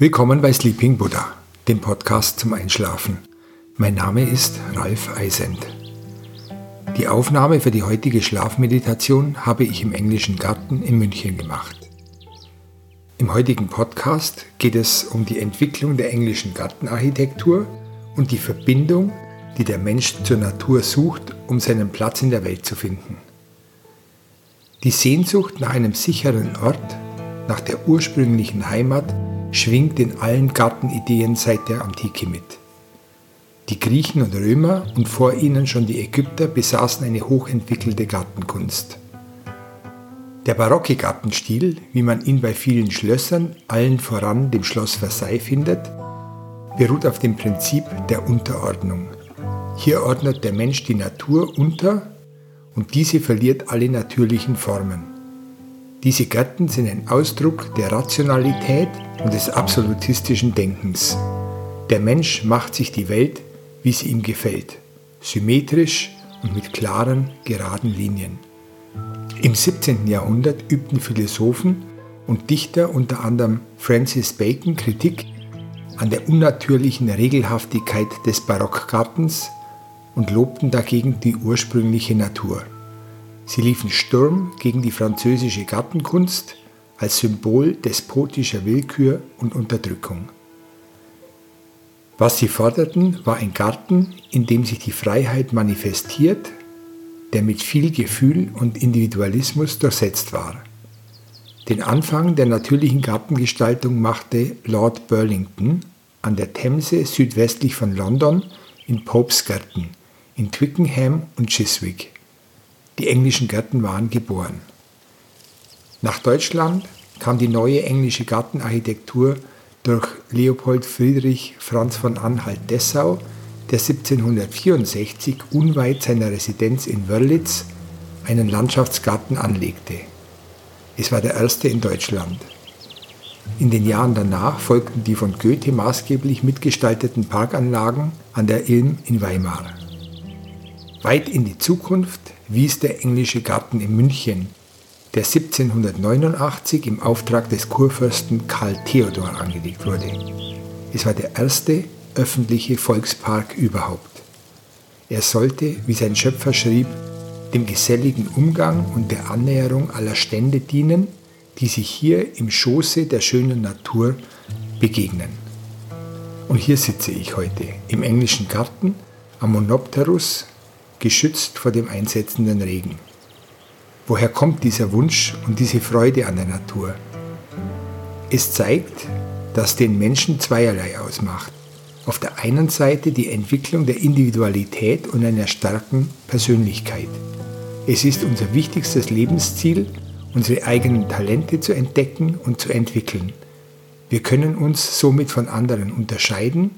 Willkommen bei Sleeping Buddha, dem Podcast zum Einschlafen. Mein Name ist Ralf Eisend. Die Aufnahme für die heutige Schlafmeditation habe ich im englischen Garten in München gemacht. Im heutigen Podcast geht es um die Entwicklung der englischen Gartenarchitektur und die Verbindung, die der Mensch zur Natur sucht, um seinen Platz in der Welt zu finden. Die Sehnsucht nach einem sicheren Ort, nach der ursprünglichen Heimat, schwingt in allen Gartenideen seit der Antike mit. Die Griechen und Römer und vor ihnen schon die Ägypter besaßen eine hochentwickelte Gartenkunst. Der barocke Gartenstil, wie man ihn bei vielen Schlössern, allen voran dem Schloss Versailles findet, beruht auf dem Prinzip der Unterordnung. Hier ordnet der Mensch die Natur unter und diese verliert alle natürlichen Formen. Diese Gärten sind ein Ausdruck der Rationalität und des absolutistischen Denkens. Der Mensch macht sich die Welt, wie sie ihm gefällt, symmetrisch und mit klaren, geraden Linien. Im 17. Jahrhundert übten Philosophen und Dichter unter anderem Francis Bacon Kritik an der unnatürlichen Regelhaftigkeit des Barockgartens und lobten dagegen die ursprüngliche Natur. Sie liefen Sturm gegen die französische Gartenkunst als Symbol despotischer Willkür und Unterdrückung. Was sie forderten, war ein Garten, in dem sich die Freiheit manifestiert, der mit viel Gefühl und Individualismus durchsetzt war. Den Anfang der natürlichen Gartengestaltung machte Lord Burlington an der Themse südwestlich von London in Popes Gärten, in Twickenham und Chiswick. Die englischen Gärten waren geboren. Nach Deutschland kam die neue englische Gartenarchitektur durch Leopold Friedrich Franz von Anhalt-Dessau, der 1764 unweit seiner Residenz in Wörlitz einen Landschaftsgarten anlegte. Es war der erste in Deutschland. In den Jahren danach folgten die von Goethe maßgeblich mitgestalteten Parkanlagen an der Ilm in Weimar. Weit in die Zukunft wies der englische Garten in München, der 1789 im Auftrag des Kurfürsten Karl Theodor angelegt wurde. Es war der erste öffentliche Volkspark überhaupt. Er sollte, wie sein Schöpfer schrieb, dem geselligen Umgang und der Annäherung aller Stände dienen, die sich hier im Schoße der schönen Natur begegnen. Und hier sitze ich heute im englischen Garten am Monopterus geschützt vor dem einsetzenden Regen. Woher kommt dieser Wunsch und diese Freude an der Natur? Es zeigt, dass den Menschen zweierlei ausmacht. Auf der einen Seite die Entwicklung der Individualität und einer starken Persönlichkeit. Es ist unser wichtigstes Lebensziel, unsere eigenen Talente zu entdecken und zu entwickeln. Wir können uns somit von anderen unterscheiden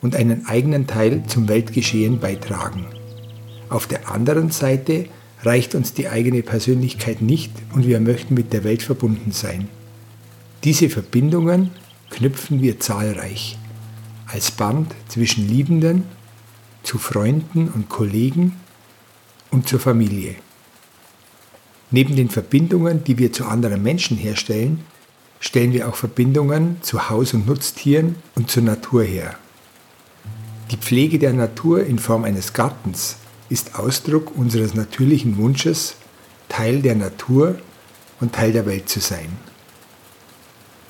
und einen eigenen Teil zum Weltgeschehen beitragen. Auf der anderen Seite reicht uns die eigene Persönlichkeit nicht und wir möchten mit der Welt verbunden sein. Diese Verbindungen knüpfen wir zahlreich als Band zwischen Liebenden, zu Freunden und Kollegen und zur Familie. Neben den Verbindungen, die wir zu anderen Menschen herstellen, stellen wir auch Verbindungen zu Haus- und Nutztieren und zur Natur her. Die Pflege der Natur in Form eines Gartens ist Ausdruck unseres natürlichen Wunsches, Teil der Natur und Teil der Welt zu sein.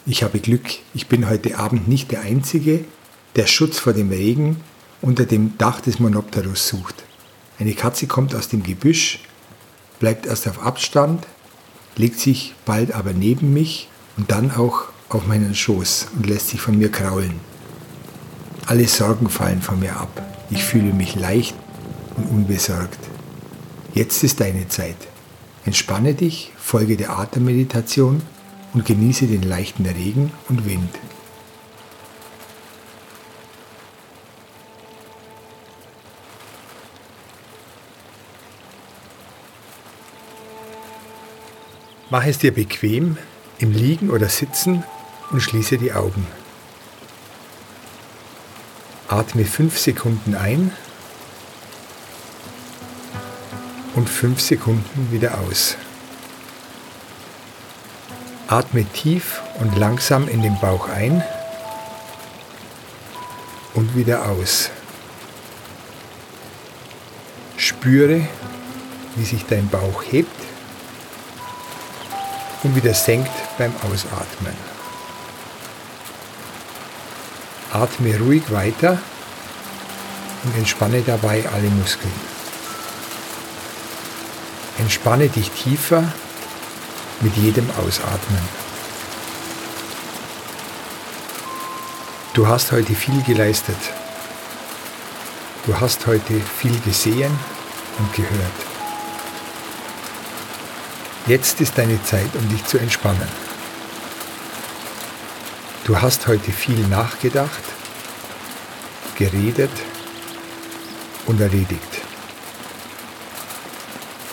Ich habe Glück, ich bin heute Abend nicht der Einzige, der Schutz vor dem Regen unter dem Dach des Monopterus sucht. Eine Katze kommt aus dem Gebüsch, bleibt erst auf Abstand, legt sich bald aber neben mich und dann auch auf meinen Schoß und lässt sich von mir kraulen. Alle Sorgen fallen von mir ab. Ich fühle mich leicht und unbesorgt. Jetzt ist deine Zeit. Entspanne dich, folge der Atemmeditation und genieße den leichten Regen und Wind. Mach es dir bequem im Liegen oder Sitzen und schließe die Augen. Atme fünf Sekunden ein und fünf Sekunden wieder aus. Atme tief und langsam in den Bauch ein und wieder aus. Spüre, wie sich dein Bauch hebt und wieder senkt beim Ausatmen. Atme ruhig weiter und entspanne dabei alle Muskeln. Entspanne dich tiefer mit jedem Ausatmen. Du hast heute viel geleistet. Du hast heute viel gesehen und gehört. Jetzt ist deine Zeit, um dich zu entspannen. Du hast heute viel nachgedacht, geredet und erledigt.